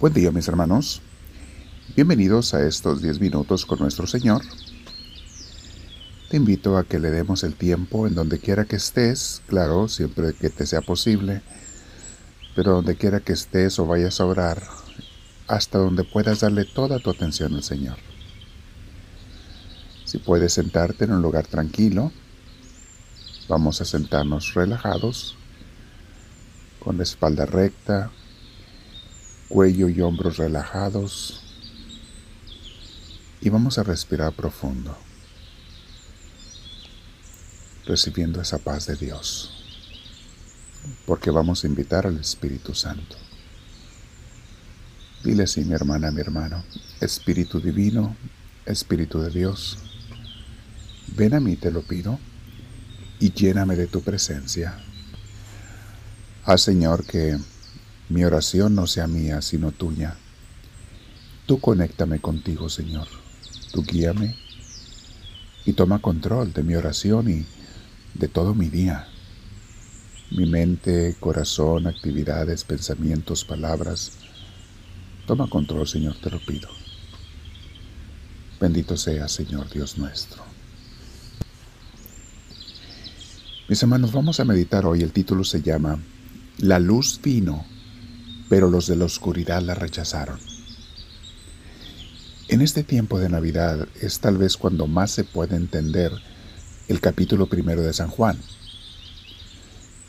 Buen día mis hermanos. Bienvenidos a estos 10 minutos con nuestro Señor. Te invito a que le demos el tiempo en donde quiera que estés, claro, siempre que te sea posible, pero donde quiera que estés o vayas a orar, hasta donde puedas darle toda tu atención al Señor. Si puedes sentarte en un lugar tranquilo, vamos a sentarnos relajados, con la espalda recta, cuello y hombros relajados y vamos a respirar profundo, recibiendo esa paz de Dios, porque vamos a invitar al Espíritu Santo. Dile así, mi hermana, mi hermano, Espíritu Divino, Espíritu de Dios, ven a mí, te lo pido, y lléname de tu presencia. Haz, Señor, que mi oración no sea mía, sino tuya. Tú conéctame contigo, Señor. Tú guíame y toma control de mi oración y de todo mi día. Mi mente, corazón, actividades, pensamientos, palabras. Toma control, Señor, te lo pido. Bendito sea, Señor Dios nuestro. Mis hermanos, vamos a meditar hoy. El título se llama La luz vino pero los de la oscuridad la rechazaron. En este tiempo de Navidad es tal vez cuando más se puede entender el capítulo primero de San Juan.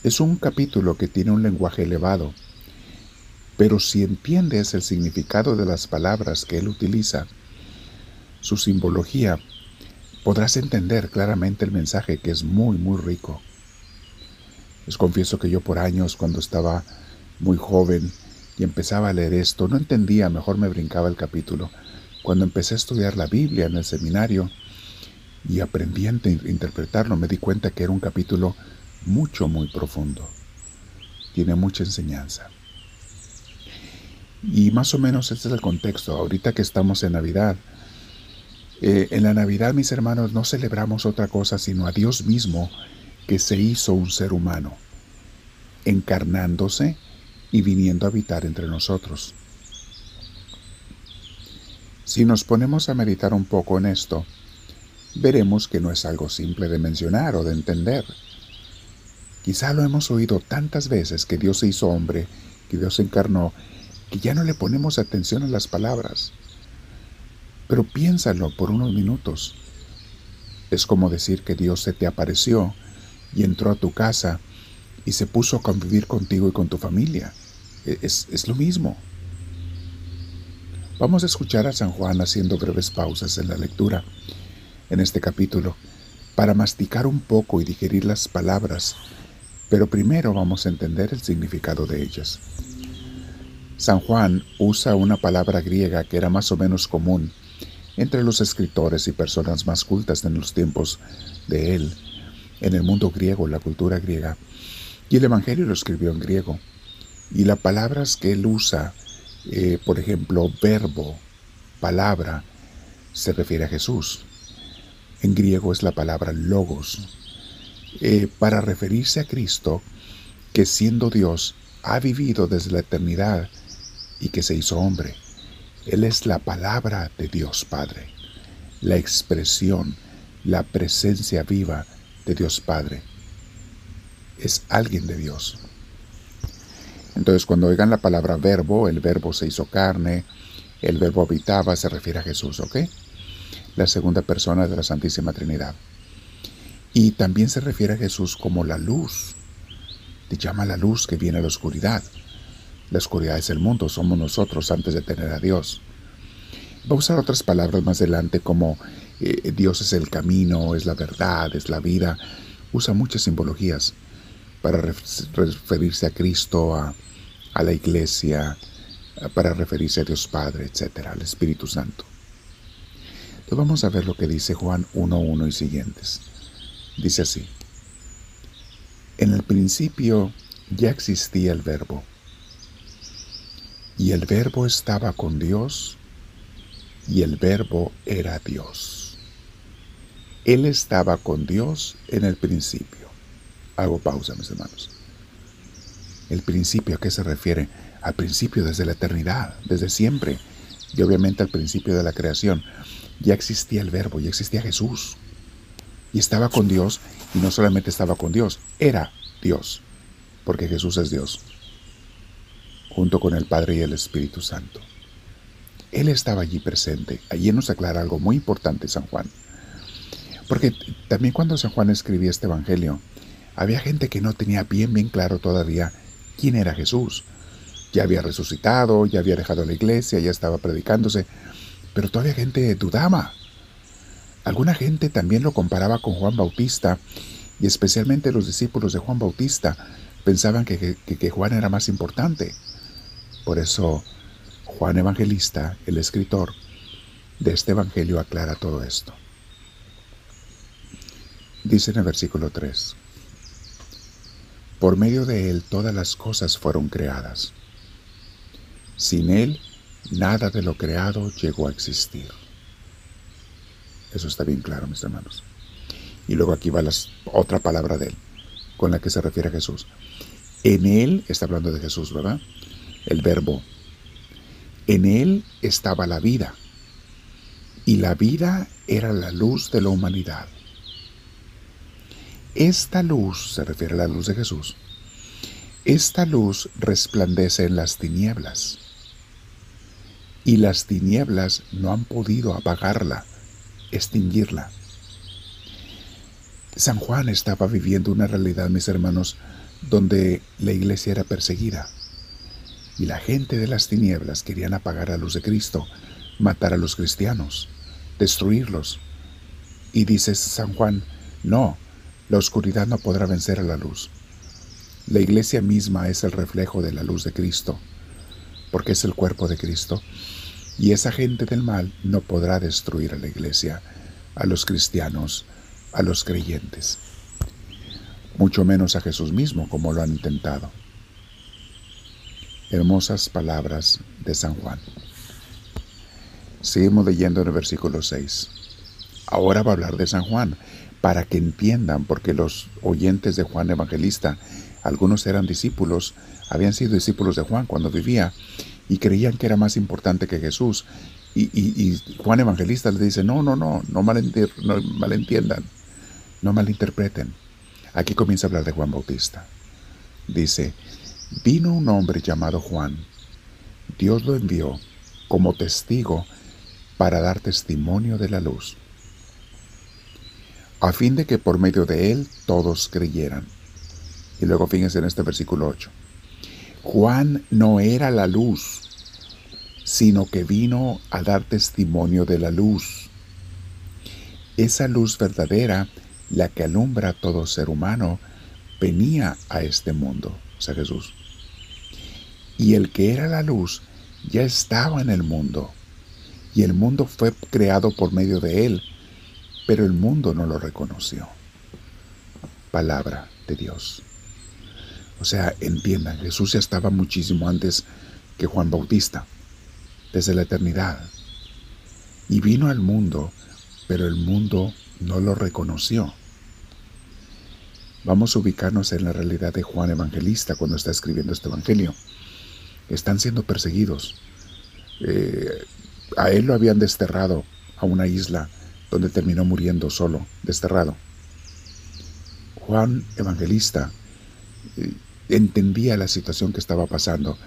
Es un capítulo que tiene un lenguaje elevado, pero si entiendes el significado de las palabras que él utiliza, su simbología, podrás entender claramente el mensaje que es muy, muy rico. Les confieso que yo por años, cuando estaba muy joven, y empezaba a leer esto. No entendía, mejor me brincaba el capítulo. Cuando empecé a estudiar la Biblia en el seminario y aprendí a interpretarlo, me di cuenta que era un capítulo mucho, muy profundo. Tiene mucha enseñanza. Y más o menos este es el contexto. Ahorita que estamos en Navidad, eh, en la Navidad, mis hermanos, no celebramos otra cosa sino a Dios mismo que se hizo un ser humano, encarnándose y viniendo a habitar entre nosotros. Si nos ponemos a meditar un poco en esto, veremos que no es algo simple de mencionar o de entender. Quizá lo hemos oído tantas veces que Dios se hizo hombre, que Dios se encarnó, que ya no le ponemos atención a las palabras. Pero piénsalo por unos minutos. Es como decir que Dios se te apareció y entró a tu casa y se puso a convivir contigo y con tu familia. E-, es, lo mismo. Vamos a escuchar a San Juan haciendo breves pausas en la lectura, en este capítulo, para masticar un poco y digerir las palabras, pero primero vamos a entender el significado de ellas. San Juan usa una palabra griega que era más o menos común entre los escritores y personas más cultas en los tiempos de él, en el mundo griego, la cultura griega, y el Evangelio lo escribió en griego. Y las palabras que él usa, eh, por ejemplo, verbo, palabra, se refiere a Jesús. En griego es la palabra logos, eh, para referirse a Cristo, que siendo Dios ha vivido desde la eternidad y que se hizo hombre. Él es la palabra de Dios Padre, la expresión, la presencia viva de Dios Padre. Es alguien de Dios. Entonces, cuando oigan la palabra verbo, el verbo se hizo carne, el verbo habitaba, se refiere a Jesús, ¿ok? La segunda persona de la Santísima Trinidad. Y también se refiere a Jesús como la luz. Te llama la luz que viene a la oscuridad. La oscuridad es el mundo, somos nosotros antes de tener a Dios. Va a usar otras palabras más adelante como eh, Dios es el camino, es la verdad, es la vida. Usa muchas simbologías para referirse a Cristo, a, la iglesia, para referirse a Dios Padre, etcétera, al Espíritu Santo. Entonces vamos a ver lo que dice Juan 1.1 y siguientes. Dice así, en el principio ya existía el verbo, y el verbo estaba con Dios, y el verbo era Dios. Él estaba con Dios en el principio. Hago pausa, mis hermanos. El principio a qué se refiere? al principio, desde la eternidad, desde siempre, y obviamente al principio de la creación, ya existía el verbo, ya existía Jesús. Y estaba con Dios, y no solamente estaba con Dios, era Dios, porque Jesús es Dios, junto con el Padre y el Espíritu Santo. Él estaba allí presente. Allí nos aclara algo muy importante San Juan. Porque también cuando San Juan escribía este Evangelio, había gente que no tenía bien, bien claro todavía quién era Jesús. Ya había resucitado, ya había dejado la iglesia, ya estaba predicándose, pero todavía gente dudaba. Alguna gente también lo comparaba con Juan Bautista, y especialmente los discípulos de Juan Bautista pensaban que, que Juan era más importante. Por eso Juan Evangelista, el escritor de este Evangelio, aclara todo esto. Dice en el versículo 3, Por medio de él todas las cosas fueron creadas. Sin él, nada de lo creado llegó a existir. Eso está bien claro, mis hermanos. Y luego aquí va la otra palabra de él, con la que se refiere a Jesús. En él, está hablando de Jesús, ¿verdad? El verbo. En él estaba la vida, y la vida era la luz de la humanidad. Esta luz, se refiere a la luz de Jesús, esta luz resplandece en las tinieblas y las tinieblas no han podido apagarla, extinguirla. San Juan estaba viviendo una realidad, mis hermanos, donde la iglesia era perseguida y la gente de las tinieblas querían apagar la luz de Cristo, matar a los cristianos, destruirlos. Y dice San Juan, no, la oscuridad no podrá vencer a la luz. La iglesia misma es el reflejo de la luz de Cristo, porque es el cuerpo de Cristo, y esa gente del mal no podrá destruir a la iglesia, a los cristianos, a los creyentes, mucho menos a Jesús mismo como lo han intentado. Hermosas palabras de San Juan. Seguimos leyendo en el versículo 6. Ahora va a hablar de San Juan, para que entiendan, porque los oyentes de Juan Evangelista, algunos eran discípulos, habían sido discípulos de Juan cuando vivía y creían que era más importante que Jesús. Y, Juan Evangelista les dice, no, no, no, no, no malentiendan, no malinterpreten. Aquí comienza a hablar de Juan Bautista. Dice, vino un hombre llamado Juan. Dios lo envió como testigo para dar testimonio de la luz a fin de que por medio de él todos creyeran. Y luego fíjense en este versículo 8. Juan no era la luz, sino que vino a dar testimonio de la luz. Esa luz verdadera, la que alumbra a todo ser humano, venía a este mundo, o sea Jesús. Y el que era la luz ya estaba en el mundo, y el mundo fue creado por medio de él, pero el mundo no lo reconoció. Palabra de Dios. O sea, entiendan, Jesús ya estaba muchísimo antes que Juan Bautista, desde la eternidad. Y vino al mundo, pero el mundo no lo reconoció. Vamos a ubicarnos en la realidad de Juan Evangelista cuando está escribiendo este Evangelio. Están siendo perseguidos. Eh, a él lo habían desterrado a una isla donde terminó muriendo solo, desterrado. Juan Evangelista eh, entendía la situación que estaba pasando,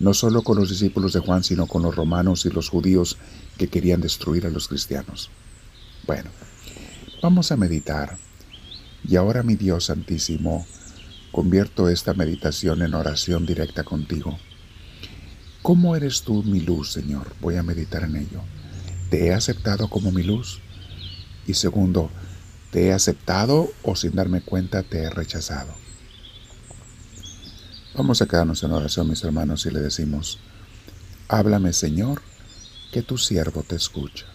no solo con los discípulos de Juan, sino con los romanos y los judíos que querían destruir a los cristianos. Bueno, vamos a meditar. Y ahora, mi Dios Santísimo, convierto esta meditación en oración directa contigo. ¿Cómo eres tú mi luz, Señor? Voy a meditar en ello. ¿Te he aceptado como mi luz? Y segundo, ¿te he aceptado o sin darme cuenta te he rechazado? Vamos a quedarnos en oración, mis hermanos, y le decimos, háblame Señor, que tu siervo te escucha.